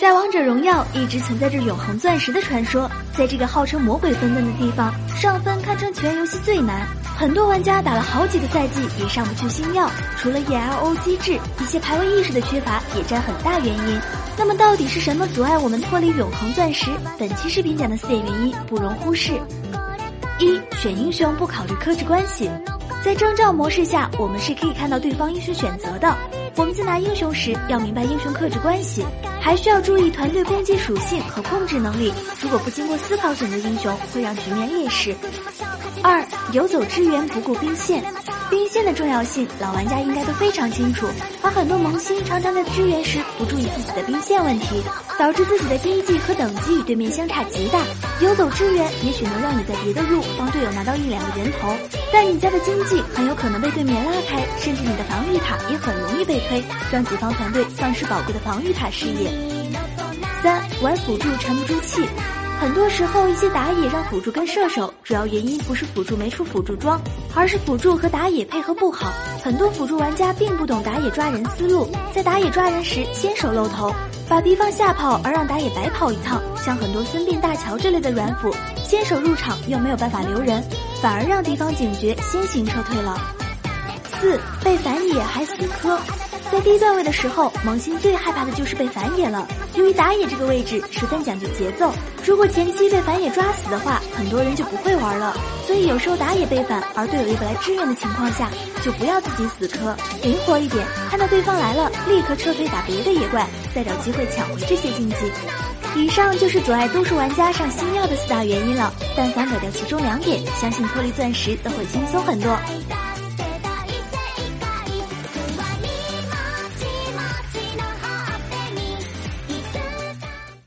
在王者荣耀一直存在着永恒钻石的传说，在这个号称魔鬼分段的地方，上分堪称全游戏最难。很多玩家打了好几个赛季也上不去星耀，除了 ELO 机制，一些排位意识的缺乏也占很大原因。那么到底是什么阻碍我们脱离永恒钻石？本期视频讲的四点原因不容忽视。一选英雄不考虑克制关系，在征召模式下，我们是可以看到对方英雄选择的。我们在拿英雄时要明白英雄克制关系，还需要注意团队攻击属性和控制能力。如果不经过思考选择英雄，会让局面劣势。二游走支援不顾兵线，兵线的重要性老玩家应该都非常清楚，而很多萌新常常在支援时不注意自己的兵线问题，导致自己的经济和等级与对面相差极大。游走支援也许能让你在别的路帮队友拿到一两个人头，但你家的经济很有可能被对面拉开，甚至你的防御塔也很容易被推，让己方团队丧失宝贵的防御塔视野。三玩辅助沉不住气。很多时候，一些打野让辅助跟射手，主要原因不是辅助没出辅助装，而是辅助和打野配合不好。很多辅助玩家并不懂打野抓人思路，在打野抓人时先手露头，把敌方吓跑，而让打野白跑一趟。像很多孙膑、大乔这类的软辅，先手入场又没有办法留人，反而让敌方警觉，先行撤退了。四被反野还死磕。在低段位的时候，萌新最害怕的就是被反野了。由于打野这个位置十分讲究节奏，如果前期被反野抓死的话，很多人就不会玩了。所以有时候打野被反，而队友又不来支援的情况下，就不要自己死磕，灵活一点，看到对方来了，立刻撤退打别的野怪，再找机会抢回这些经济。以上就是阻碍多数玩家上星耀的四大原因了。但凡改掉其中两点，相信脱离钻石都会轻松很多。